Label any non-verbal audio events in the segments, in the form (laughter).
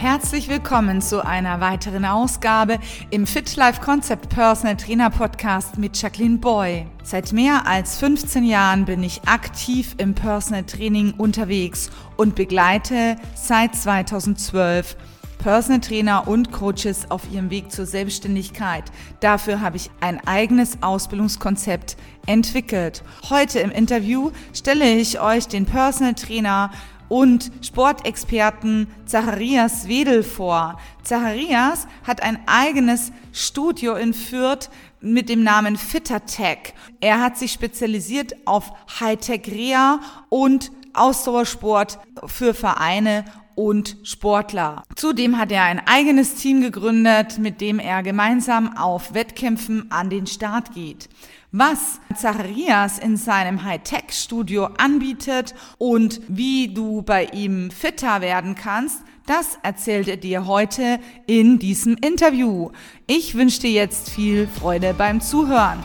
Herzlich willkommen zu einer weiteren Ausgabe im Fit Life Concept Personal Trainer Podcast mit Jacqueline Boy. Seit mehr als 15 Jahren bin ich aktiv im Personal Training unterwegs und begleite seit 2012 Personal Trainer und Coaches auf ihrem Weg zur Selbstständigkeit. Dafür habe ich ein eigenes Ausbildungskonzept entwickelt. Heute im Interview stelle ich euch den Personal Trainer und Sportexperten Zacharias Wedel vor. Zacharias hat ein eigenes Studio in Fürth mit dem Namen FitterTech. Er hat sich spezialisiert auf Hightech Reha und Ausdauersport für Vereine und Sportler. Zudem hat er ein eigenes Team gegründet, mit dem er gemeinsam auf Wettkämpfen an den Start geht was Zacharias in seinem Hightech-Studio anbietet und wie du bei ihm fitter werden kannst, das erzählt er dir heute in diesem Interview. Ich wünsche dir jetzt viel Freude beim Zuhören.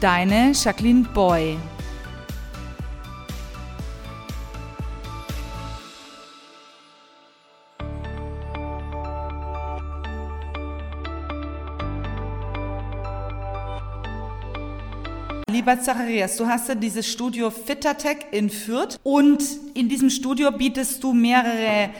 Deine Jacqueline Boy. Lieber Zacharias, du hast ja dieses Studio Fittertech in Fürth und in diesem Studio bietest du mehrere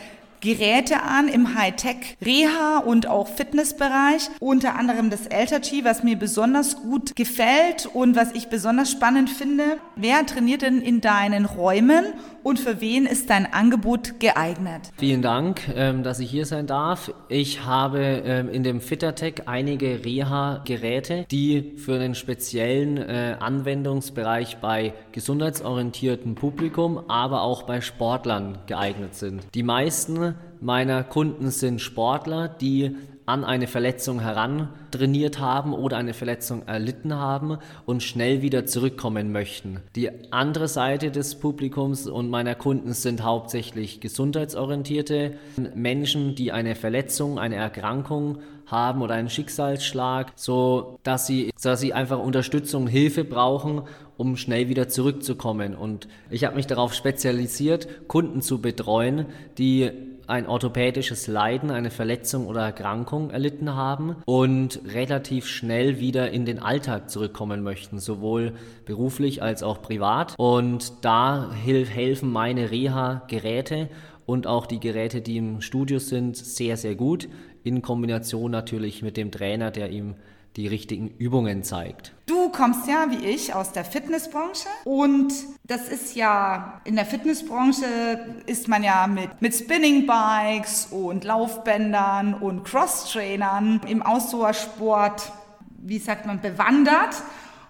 Geräte an im Hightech Reha und auch Fitnessbereich, unter anderem das Elterchi, was mir besonders gut gefällt und was ich besonders spannend finde. Wer trainiert denn in deinen Räumen und für wen ist dein Angebot geeignet? Vielen Dank, ähm, dass ich hier sein darf. Ich habe ähm, in dem Fittertech einige Reha-Geräte, die für einen speziellen äh, Anwendungsbereich bei gesundheitsorientiertem Publikum, aber auch bei Sportlern geeignet sind. Die meisten meiner Kunden sind Sportler, die an eine Verletzung herantrainiert haben oder eine Verletzung erlitten haben und schnell wieder zurückkommen möchten. Die andere Seite des Publikums und meiner Kunden sind hauptsächlich gesundheitsorientierte Menschen, die eine Verletzung, eine Erkrankung haben oder einen Schicksalsschlag, so dass sie, dass sie einfach Unterstützung, Hilfe brauchen, um schnell wieder zurückzukommen. Und ich habe mich darauf spezialisiert, Kunden zu betreuen, die ein orthopädisches Leiden, eine Verletzung oder Erkrankung erlitten haben und relativ schnell wieder in den Alltag zurückkommen möchten, sowohl beruflich als auch privat. Und da helfen meine Reha-Geräte und auch die Geräte, die im Studio sind, sehr, sehr gut. In Kombination natürlich mit dem Trainer, der ihm die richtigen Übungen zeigt. Du kommst ja wie ich aus der Fitnessbranche und das ist ja in der Fitnessbranche ist man ja mit, mit Spinning Bikes und Laufbändern und Cross-Trainern im Ausdauersport, wie sagt man, bewandert.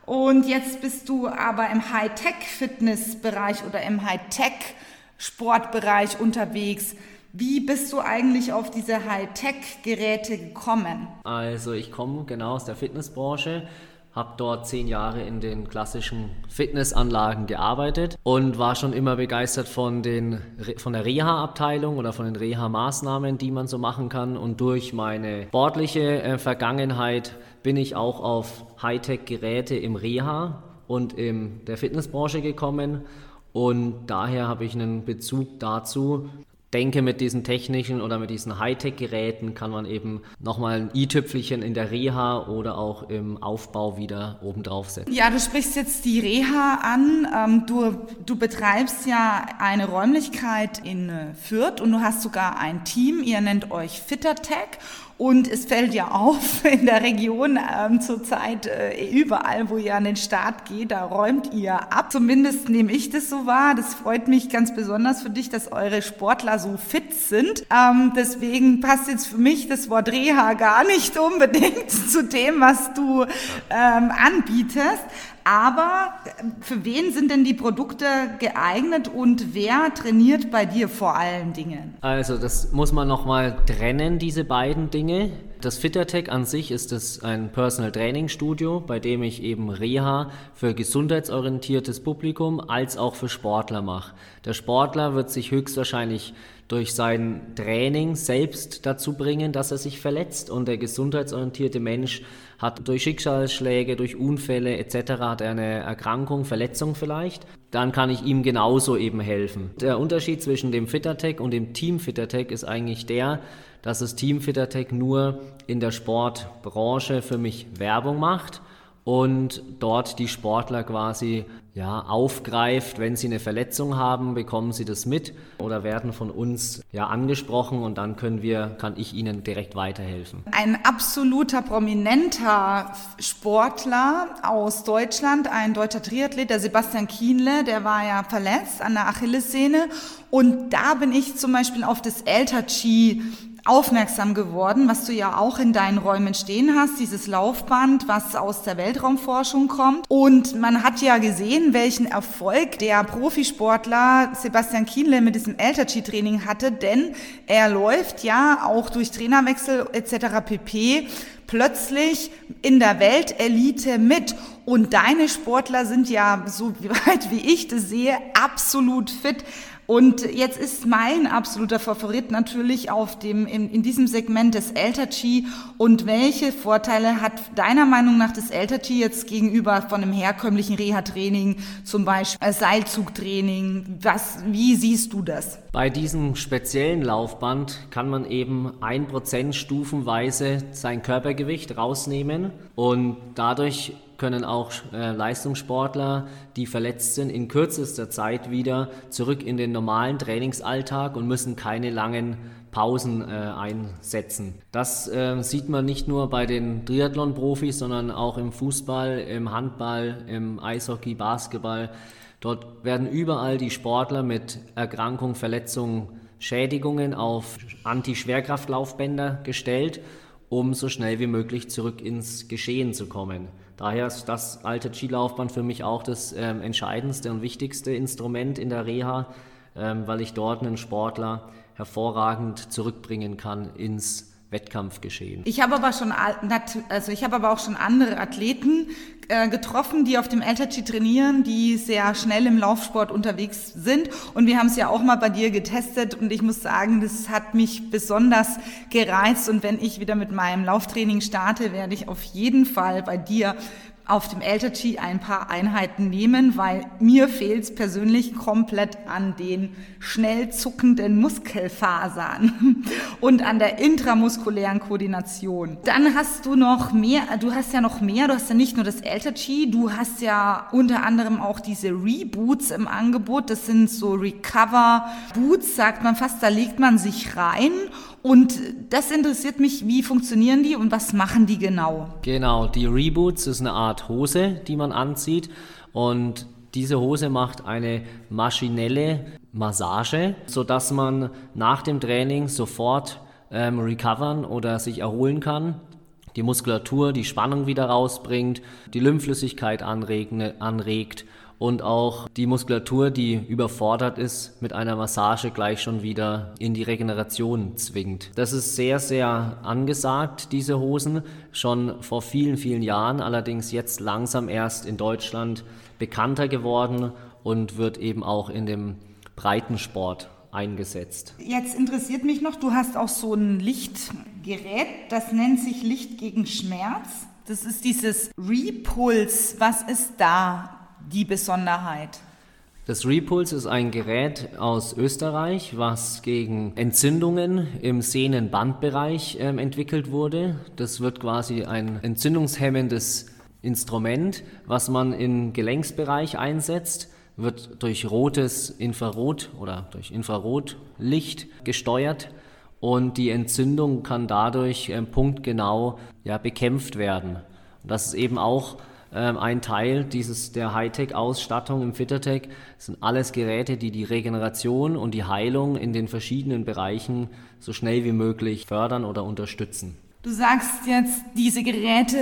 Und jetzt bist du aber im Hightech-Fitnessbereich oder im Hightech-Sportbereich unterwegs. Wie bist du eigentlich auf diese Hightech-Geräte gekommen? Also ich komme genau aus der Fitnessbranche, habe dort zehn Jahre in den klassischen Fitnessanlagen gearbeitet und war schon immer begeistert von, den, von der Reha-Abteilung oder von den Reha-Maßnahmen, die man so machen kann. Und durch meine sportliche äh, Vergangenheit bin ich auch auf Hightech-Geräte im Reha und in der Fitnessbranche gekommen. Und daher habe ich einen Bezug dazu, denke, mit diesen technischen oder mit diesen Hightech-Geräten kann man eben nochmal ein i-Tüpfelchen in der Reha oder auch im Aufbau wieder obendrauf setzen. Ja, du sprichst jetzt die Reha an. Ähm, du, du betreibst ja eine Räumlichkeit in äh, Fürth und du hast sogar ein Team. Ihr nennt euch FitterTech und es fällt ja auf (laughs) in der Region ähm, zurzeit äh, überall, wo ihr an den Start geht, da räumt ihr ab. Zumindest nehme ich das so wahr. Das freut mich ganz besonders für dich, dass eure Sportler so fit sind. Ähm, deswegen passt jetzt für mich das Wort Reha gar nicht (laughs) unbedingt zu dem, was du ähm, anbietest. Aber für wen sind denn die Produkte geeignet und wer trainiert bei dir vor allen Dingen? Also das muss man nochmal trennen, diese beiden Dinge. Das Fittertech an sich ist das ein Personal Training Studio, bei dem ich eben Reha für gesundheitsorientiertes Publikum als auch für Sportler mache. Der Sportler wird sich höchstwahrscheinlich durch sein Training selbst dazu bringen, dass er sich verletzt und der gesundheitsorientierte Mensch hat durch Schicksalsschläge, durch Unfälle etc. hat er eine Erkrankung, Verletzung vielleicht, dann kann ich ihm genauso eben helfen. Der Unterschied zwischen dem Fittertech und dem Team Fittertech ist eigentlich der, dass das Team Fittertech nur in der Sportbranche für mich Werbung macht und dort die Sportler quasi ja, aufgreift. Wenn sie eine Verletzung haben, bekommen sie das mit oder werden von uns ja angesprochen und dann können wir, kann ich ihnen direkt weiterhelfen. Ein absoluter prominenter Sportler aus Deutschland, ein deutscher Triathlet, der Sebastian Kienle, der war ja verletzt an der Achillessehne und da bin ich zum Beispiel auf das Elterchi aufmerksam geworden, was du ja auch in deinen Räumen stehen hast, dieses Laufband, was aus der Weltraumforschung kommt. Und man hat ja gesehen, welchen Erfolg der Profisportler Sebastian Kienle mit diesem Elterchi-Training hatte, denn er läuft ja auch durch Trainerwechsel etc. pp plötzlich in der Weltelite mit. Und deine Sportler sind ja, so (laughs) weit wie ich das sehe, absolut fit. Und jetzt ist mein absoluter Favorit natürlich auf dem, in, in diesem Segment des Elterchi. Und welche Vorteile hat deiner Meinung nach das Elterchi jetzt gegenüber von einem herkömmlichen Reha-Training, zum Beispiel Seilzugtraining? Was, wie siehst du das? Bei diesem speziellen Laufband kann man eben ein Prozent stufenweise sein Körpergewicht rausnehmen und dadurch können auch äh, Leistungssportler, die verletzt sind, in kürzester Zeit wieder zurück in den normalen Trainingsalltag und müssen keine langen Pausen äh, einsetzen. Das äh, sieht man nicht nur bei den Triathlon-Profis, sondern auch im Fußball, im Handball, im Eishockey, Basketball. Dort werden überall die Sportler mit Erkrankung, Verletzungen, Schädigungen auf Anti-Schwerkraftlaufbänder gestellt, um so schnell wie möglich zurück ins Geschehen zu kommen. Daher ist das alte Skilaufband für mich auch das ähm, entscheidendste und wichtigste Instrument in der Reha, ähm, weil ich dort einen Sportler hervorragend zurückbringen kann ins Wettkampfgeschehen. Ich habe aber schon, also ich habe aber auch schon andere Athleten äh, getroffen, die auf dem LTG trainieren, die sehr schnell im Laufsport unterwegs sind. Und wir haben es ja auch mal bei dir getestet und ich muss sagen, das hat mich besonders gereizt. Und wenn ich wieder mit meinem Lauftraining starte, werde ich auf jeden Fall bei dir auf dem Elterchi ein paar Einheiten nehmen, weil mir fehlt es persönlich komplett an den schnell zuckenden Muskelfasern (laughs) und an der intramuskulären Koordination. Dann hast du noch mehr, du hast ja noch mehr, du hast ja nicht nur das Elterchi, du hast ja unter anderem auch diese Reboots im Angebot, das sind so Recover Boots, sagt man fast, da legt man sich rein und das interessiert mich, wie funktionieren die und was machen die genau? Genau, die Reboots ist eine Art Hose, die man anzieht und diese Hose macht eine maschinelle Massage, sodass man nach dem Training sofort ähm, recovern oder sich erholen kann die Muskulatur die Spannung wieder rausbringt, die Lymphflüssigkeit anregt, anregt und auch die Muskulatur, die überfordert ist, mit einer Massage gleich schon wieder in die Regeneration zwingt. Das ist sehr, sehr angesagt, diese Hosen, schon vor vielen, vielen Jahren, allerdings jetzt langsam erst in Deutschland bekannter geworden und wird eben auch in dem Breitensport eingesetzt. Jetzt interessiert mich noch, du hast auch so ein Lichtgerät, das nennt sich Licht gegen Schmerz. Das ist dieses Repulse. Was ist da die Besonderheit? Das Repulse ist ein Gerät aus Österreich, was gegen Entzündungen im Sehnenbandbereich äh, entwickelt wurde. Das wird quasi ein entzündungshemmendes Instrument, was man im Gelenksbereich einsetzt, wird durch rotes Infrarot oder durch Infrarotlicht gesteuert und die Entzündung kann dadurch äh, punktgenau ja, bekämpft werden. Und das ist eben auch ähm, ein Teil dieses, der Hightech-Ausstattung im Fittertech. Das sind alles Geräte, die die Regeneration und die Heilung in den verschiedenen Bereichen so schnell wie möglich fördern oder unterstützen. Du sagst jetzt, diese Geräte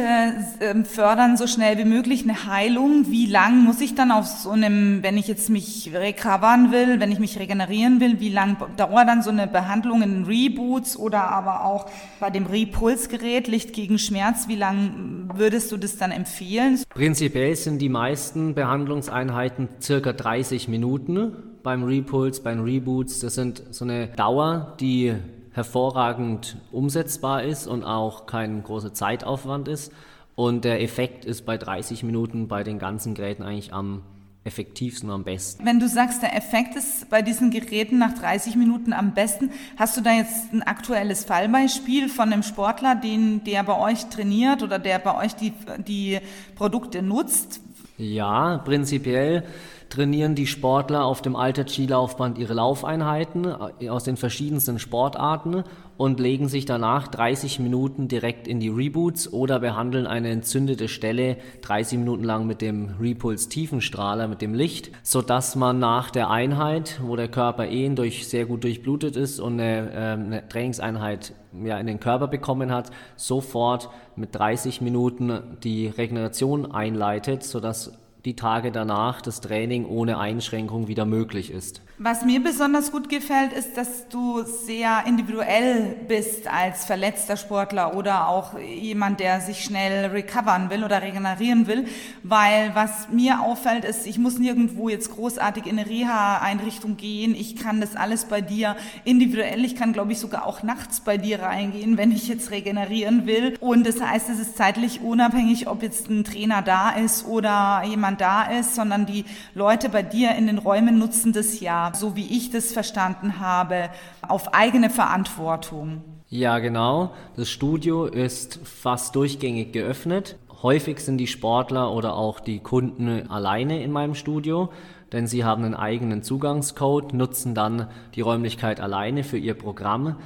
ähm, fördern so schnell wie möglich eine Heilung. Wie lang muss ich dann auf so einem, wenn ich jetzt mich recovern will, wenn ich mich regenerieren will, wie lang dauert dann so eine Behandlung in Reboots oder aber auch bei dem Repulsgerät Licht gegen Schmerz? Wie lang würdest du das dann empfehlen? Prinzipiell sind die meisten Behandlungseinheiten circa 30 Minuten beim Repuls, beim Reboots. Das sind so eine Dauer, die hervorragend umsetzbar ist und auch kein großer Zeitaufwand ist. Und der Effekt ist bei 30 Minuten bei den ganzen Geräten eigentlich am effektivsten und am besten. Wenn du sagst, der Effekt ist bei diesen Geräten nach 30 Minuten am besten, hast du da jetzt ein aktuelles Fallbeispiel von einem Sportler, den, der bei euch trainiert oder der bei euch die, die Produkte nutzt? Ja, prinzipiell trainieren die Sportler auf dem Alter Skilaufband ihre Laufeinheiten äh, aus den verschiedensten Sportarten und legen sich danach 30 Minuten direkt in die Reboots oder behandeln eine entzündete Stelle 30 Minuten lang mit dem Repuls Tiefenstrahler, mit dem Licht, sodass man nach der Einheit, wo der Körper eh durch, sehr gut durchblutet ist und eine, äh, eine Trainingseinheit ja, in den Körper bekommen hat, sofort mit 30 Minuten die Regeneration einleitet, sodass die Tage danach das Training ohne Einschränkung wieder möglich ist. Was mir besonders gut gefällt, ist, dass du sehr individuell bist als verletzter Sportler oder auch jemand, der sich schnell recovern will oder regenerieren will, weil was mir auffällt, ist, ich muss nirgendwo jetzt großartig in eine Reha-Einrichtung gehen. Ich kann das alles bei dir individuell. Ich kann, glaube ich, sogar auch nachts bei dir reingehen, wenn ich jetzt regenerieren will. Und das heißt, es ist zeitlich unabhängig, ob jetzt ein Trainer da ist oder jemand da ist, sondern die Leute bei dir in den Räumen nutzen das so wie ich das verstanden habe, auf eigene Verantwortung. Ja, genau. Das Studio ist fast durchgängig geöffnet. Häufig sind die Sportler oder auch die Kunden alleine in meinem Studio, denn sie haben einen eigenen Zugangscode, nutzen dann die Räumlichkeit alleine für ihr Programm,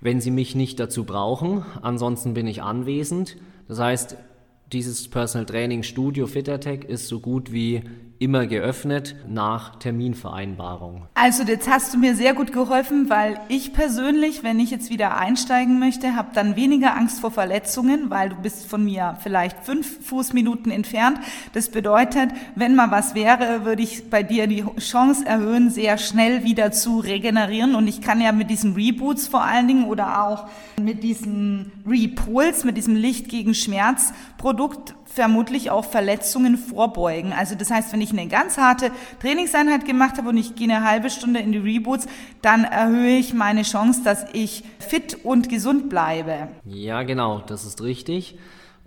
wenn sie mich nicht dazu brauchen. Ansonsten bin ich anwesend. Das heißt, dieses Personal Training Studio FitterTech ist so gut wie immer geöffnet nach Terminvereinbarung. Also jetzt hast du mir sehr gut geholfen, weil ich persönlich, wenn ich jetzt wieder einsteigen möchte, habe dann weniger Angst vor Verletzungen, weil du bist von mir vielleicht fünf Fußminuten entfernt. Das bedeutet, wenn mal was wäre, würde ich bei dir die Chance erhöhen, sehr schnell wieder zu regenerieren. Und ich kann ja mit diesen Reboots vor allen Dingen oder auch mit diesem Repuls, mit diesem Licht gegen Schmerz Produkt vermutlich auch Verletzungen vorbeugen. Also das heißt, wenn ich eine ganz harte Trainingseinheit gemacht habe und ich gehe eine halbe Stunde in die Reboots, dann erhöhe ich meine Chance, dass ich fit und gesund bleibe. Ja, genau, das ist richtig.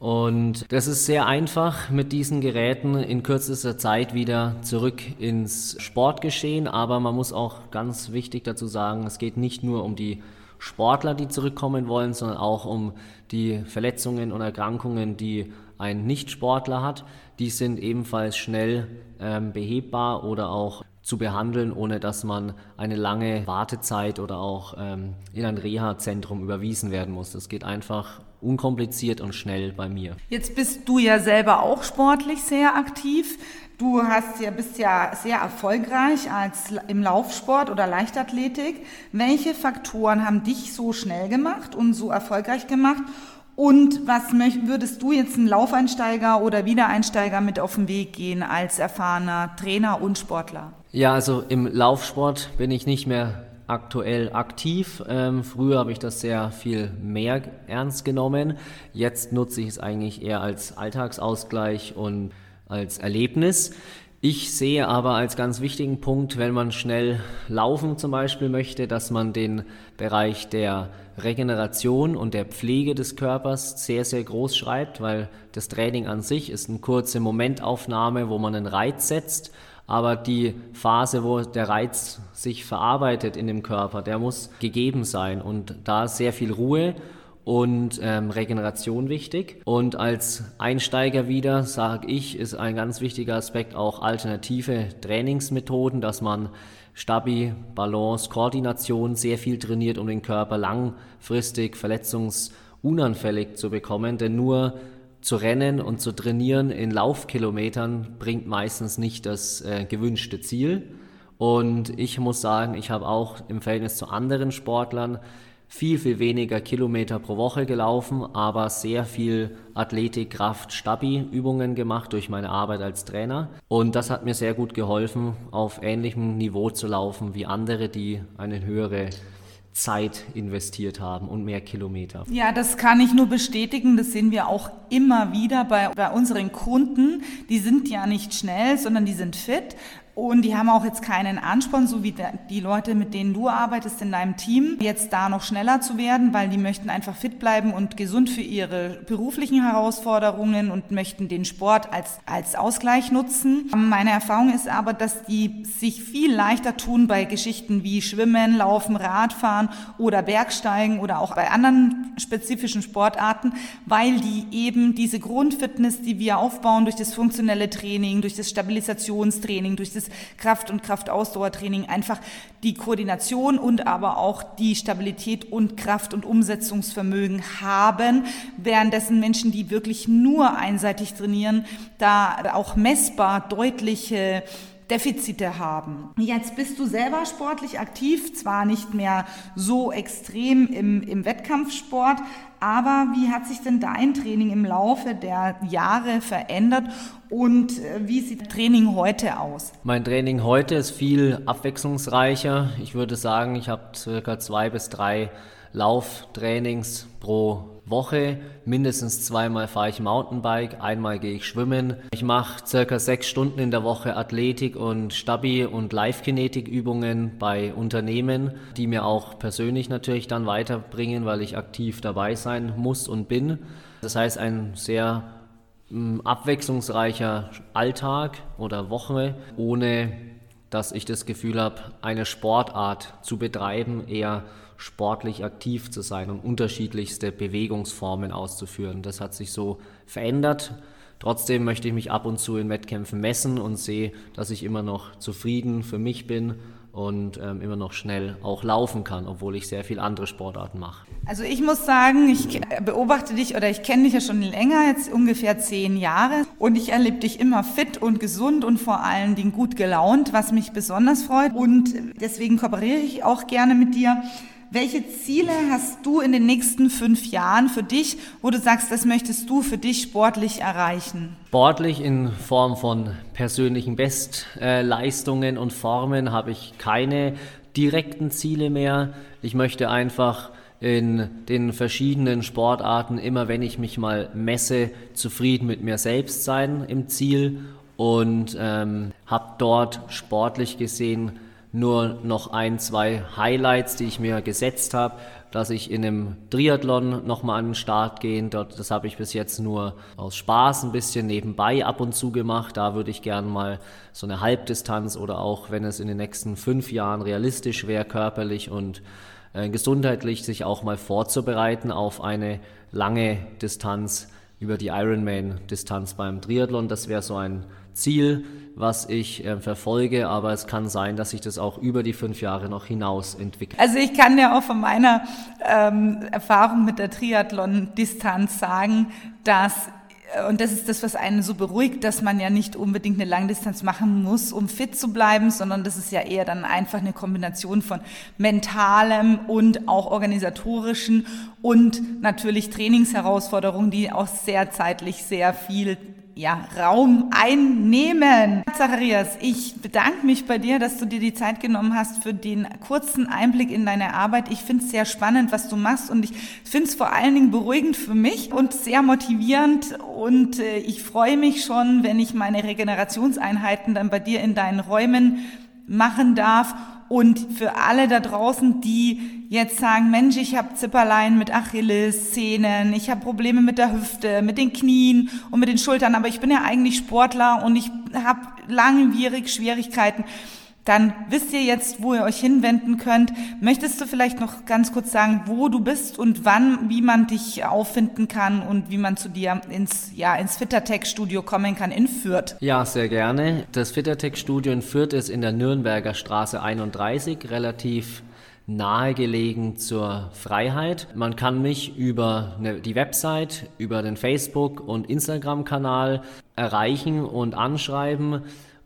Und das ist sehr einfach mit diesen Geräten in kürzester Zeit wieder zurück ins Sportgeschehen. Aber man muss auch ganz wichtig dazu sagen, es geht nicht nur um die Sportler, die zurückkommen wollen, sondern auch um die Verletzungen und Erkrankungen, die ein Nichtsportler hat. Die sind ebenfalls schnell ähm, behebbar oder auch zu behandeln, ohne dass man eine lange Wartezeit oder auch ähm, in ein Reha-Zentrum überwiesen werden muss. Das geht einfach unkompliziert und schnell bei mir. Jetzt bist du ja selber auch sportlich sehr aktiv. Du hast ja, bist ja sehr erfolgreich als im Laufsport oder Leichtathletik. Welche Faktoren haben dich so schnell gemacht und so erfolgreich gemacht? Und was würdest du jetzt einen Laufeinsteiger oder Wiedereinsteiger mit auf den Weg gehen als erfahrener Trainer und Sportler? Ja, also im Laufsport bin ich nicht mehr aktuell aktiv. Ähm, früher habe ich das sehr viel mehr ernst genommen. Jetzt nutze ich es eigentlich eher als Alltagsausgleich und als Erlebnis. Ich sehe aber als ganz wichtigen Punkt, wenn man schnell laufen zum Beispiel möchte, dass man den Bereich der Regeneration und der Pflege des Körpers sehr, sehr groß schreibt, weil das Training an sich ist eine kurze Momentaufnahme, wo man einen Reiz setzt, aber die Phase, wo der Reiz sich verarbeitet in dem Körper, der muss gegeben sein. Und da sehr viel Ruhe und ähm, Regeneration wichtig. Und als Einsteiger wieder, sage ich, ist ein ganz wichtiger Aspekt auch alternative Trainingsmethoden, dass man Stabi, Balance, Koordination sehr viel trainiert, um den Körper langfristig verletzungsunanfällig zu bekommen. Denn nur zu rennen und zu trainieren in Laufkilometern bringt meistens nicht das äh, gewünschte Ziel. Und ich muss sagen, ich habe auch im Verhältnis zu anderen Sportlern viel, viel weniger Kilometer pro Woche gelaufen, aber sehr viel Athletik, Kraft, Stabi-Übungen gemacht durch meine Arbeit als Trainer. Und das hat mir sehr gut geholfen, auf ähnlichem Niveau zu laufen wie andere, die eine höhere Zeit investiert haben und mehr Kilometer. Ja, das kann ich nur bestätigen. Das sehen wir auch immer wieder bei, bei unseren Kunden. Die sind ja nicht schnell, sondern die sind fit. Und die haben auch jetzt keinen Ansporn, so wie die Leute, mit denen du arbeitest in deinem Team, jetzt da noch schneller zu werden, weil die möchten einfach fit bleiben und gesund für ihre beruflichen Herausforderungen und möchten den Sport als, als Ausgleich nutzen. Meine Erfahrung ist aber, dass die sich viel leichter tun bei Geschichten wie Schwimmen, Laufen, Radfahren oder Bergsteigen oder auch bei anderen spezifischen Sportarten, weil die eben diese Grundfitness, die wir aufbauen durch das funktionelle Training, durch das Stabilisationstraining, durch das dieses Kraft- und Kraftausdauertraining einfach die Koordination und aber auch die Stabilität und Kraft- und Umsetzungsvermögen haben, währenddessen Menschen, die wirklich nur einseitig trainieren, da auch messbar deutliche Defizite haben. Jetzt bist du selber sportlich aktiv, zwar nicht mehr so extrem im, im Wettkampfsport, aber wie hat sich denn dein Training im Laufe der Jahre verändert und äh, wie sieht Training heute aus? Mein Training heute ist viel abwechslungsreicher. Ich würde sagen, ich habe circa zwei bis drei Lauftrainings pro Woche. Mindestens zweimal fahre ich Mountainbike, einmal gehe ich schwimmen. Ich mache circa sechs Stunden in der Woche Athletik und Stabi- und Live-Kinetik-Übungen bei Unternehmen, die mir auch persönlich natürlich dann weiterbringen, weil ich aktiv dabei sein muss und bin. Das heißt, ein sehr mm, abwechslungsreicher Alltag oder Woche, ohne dass ich das Gefühl habe, eine Sportart zu betreiben, eher sportlich aktiv zu sein und unterschiedlichste Bewegungsformen auszuführen. Das hat sich so verändert. Trotzdem möchte ich mich ab und zu in Wettkämpfen messen und sehe, dass ich immer noch zufrieden für mich bin und ähm, immer noch schnell auch laufen kann, obwohl ich sehr viel andere Sportarten mache. Also ich muss sagen, ich beobachte dich oder ich kenne dich ja schon länger, jetzt ungefähr zehn Jahre und ich erlebe dich immer fit und gesund und vor allen Dingen gut gelaunt, was mich besonders freut und deswegen kooperiere ich auch gerne mit dir. Welche Ziele hast du in den nächsten fünf Jahren für dich, wo du sagst, das möchtest du für dich sportlich erreichen? Sportlich in Form von persönlichen Bestleistungen und Formen habe ich keine direkten Ziele mehr. Ich möchte einfach in den verschiedenen Sportarten, immer wenn ich mich mal messe, zufrieden mit mir selbst sein im Ziel und ähm, habe dort sportlich gesehen nur noch ein, zwei Highlights, die ich mir gesetzt habe, dass ich in einem Triathlon nochmal an den Start gehe. Dort, das habe ich bis jetzt nur aus Spaß ein bisschen nebenbei ab und zu gemacht. Da würde ich gerne mal so eine Halbdistanz oder auch, wenn es in den nächsten fünf Jahren realistisch wäre, körperlich und äh, gesundheitlich, sich auch mal vorzubereiten auf eine lange Distanz über die Ironman-Distanz beim Triathlon. Das wäre so ein Ziel, was ich äh, verfolge, aber es kann sein, dass sich das auch über die fünf Jahre noch hinaus entwickelt. Also ich kann ja auch von meiner ähm, Erfahrung mit der Triathlon-Distanz sagen, dass und das ist das, was einen so beruhigt, dass man ja nicht unbedingt eine Langdistanz machen muss, um fit zu bleiben, sondern das ist ja eher dann einfach eine Kombination von mentalem und auch organisatorischen und natürlich Trainingsherausforderungen, die auch sehr zeitlich sehr viel ja, Raum einnehmen. Zacharias, ich bedanke mich bei dir, dass du dir die Zeit genommen hast für den kurzen Einblick in deine Arbeit. Ich finde es sehr spannend, was du machst und ich finde es vor allen Dingen beruhigend für mich und sehr motivierend und äh, ich freue mich schon, wenn ich meine Regenerationseinheiten dann bei dir in deinen Räumen machen darf und für alle da draußen, die jetzt sagen, Mensch, ich habe Zipperlein mit Achillessehnen, ich habe Probleme mit der Hüfte, mit den Knien und mit den Schultern, aber ich bin ja eigentlich Sportler und ich habe langwierig Schwierigkeiten dann wisst ihr jetzt, wo ihr euch hinwenden könnt. Möchtest du vielleicht noch ganz kurz sagen, wo du bist und wann, wie man dich auffinden kann und wie man zu dir ins, ja, ins Fittertech-Studio kommen kann in Fürth? Ja, sehr gerne. Das Fittertech-Studio in Fürth ist in der Nürnberger Straße 31, relativ nahegelegen zur Freiheit. Man kann mich über eine, die Website, über den Facebook- und Instagram-Kanal erreichen und anschreiben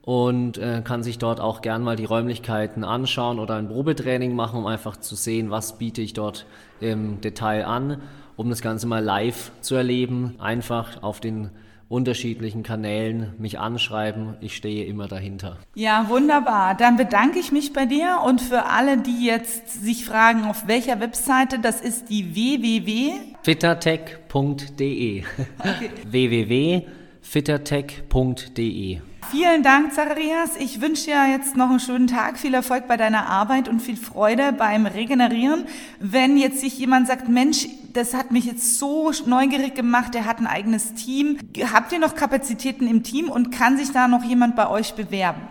und äh, kann sich dort auch gern mal die Räumlichkeiten anschauen oder ein Probetraining machen, um einfach zu sehen, was biete ich dort im Detail an, um das Ganze mal live zu erleben. Einfach auf den unterschiedlichen Kanälen mich anschreiben. Ich stehe immer dahinter. Ja, wunderbar. Dann bedanke ich mich bei dir und für alle, die jetzt sich fragen, auf welcher Webseite, das ist die www. fittertech.de. Okay. (laughs) www.fittertech.de Vielen Dank, Zacharias. Ich wünsche dir jetzt noch einen schönen Tag, viel Erfolg bei deiner Arbeit und viel Freude beim Regenerieren. Wenn jetzt sich jemand sagt, Mensch, das hat mich jetzt so neugierig gemacht, der hat ein eigenes Team. Habt ihr noch Kapazitäten im Team und kann sich da noch jemand bei euch bewerben?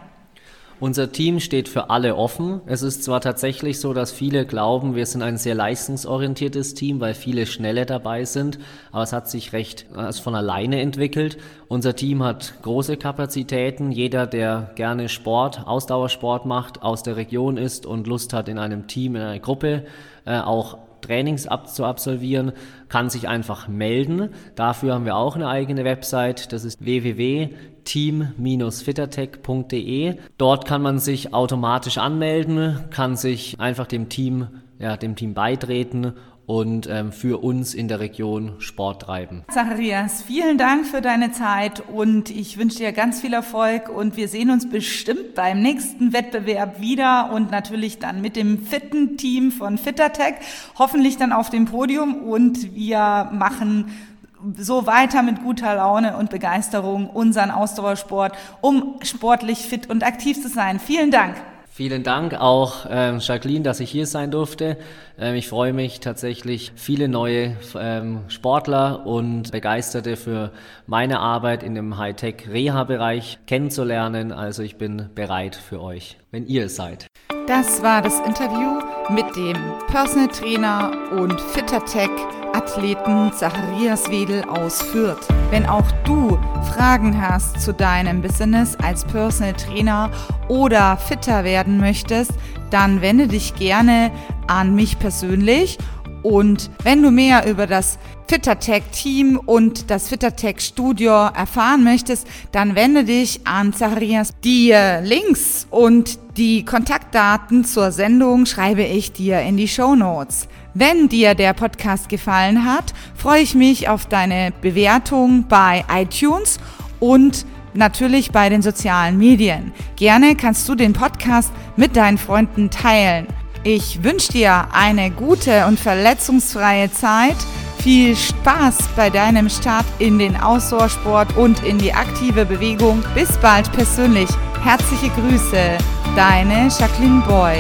Unser Team steht für alle offen. Es ist zwar tatsächlich so, dass viele glauben, wir sind ein sehr leistungsorientiertes Team, weil viele Schnelle dabei sind, aber es hat sich recht also von alleine entwickelt. Unser Team hat große Kapazitäten. Jeder, der gerne Sport, Ausdauersport macht, aus der Region ist und Lust hat, in einem Team, in einer Gruppe äh, auch Trainings ab zu absolvieren, kann sich einfach melden. Dafür haben wir auch eine eigene Website. Das ist www.team-fittertech.de. Dort kann man sich automatisch anmelden, kann sich einfach dem Team, ja, dem Team beitreten und ähm, für uns in der Region Sport treiben. Zacharias, vielen Dank für deine Zeit und ich wünsche dir ganz viel Erfolg und wir sehen uns bestimmt beim nächsten Wettbewerb wieder und natürlich dann mit dem fitten Team von Fittertech, hoffentlich dann auf dem Podium und wir machen so weiter mit guter Laune und Begeisterung unseren Ausdauersport, um sportlich fit und aktiv zu sein. Vielen Dank. Vielen Dank auch ähm, Jacqueline, dass ich hier sein durfte. Ähm, ich freue mich tatsächlich, viele neue ähm, Sportler und Begeisterte für meine Arbeit in dem Hightech-Reha-Bereich kennenzulernen. Also ich bin bereit für euch, wenn ihr es seid. Das war das Interview mit dem Personal Trainer und Fittertech Athleten Zacharias Wedel aus Fürth. Wenn auch du Fragen hast zu deinem Business als Personal Trainer oder fitter werden möchtest, dann wende dich gerne an mich persönlich. Und wenn du mehr über das FitterTech-Team und das FitterTech-Studio erfahren möchtest, dann wende dich an Zacharias. Die Links und die Kontaktdaten zur Sendung schreibe ich dir in die Show Notes. Wenn dir der Podcast gefallen hat, freue ich mich auf deine Bewertung bei iTunes und natürlich bei den sozialen Medien. Gerne kannst du den Podcast mit deinen Freunden teilen. Ich wünsche dir eine gute und verletzungsfreie Zeit. Viel Spaß bei deinem Start in den Ausdauersport und in die aktive Bewegung. Bis bald persönlich. Herzliche Grüße, deine Jacqueline Boy.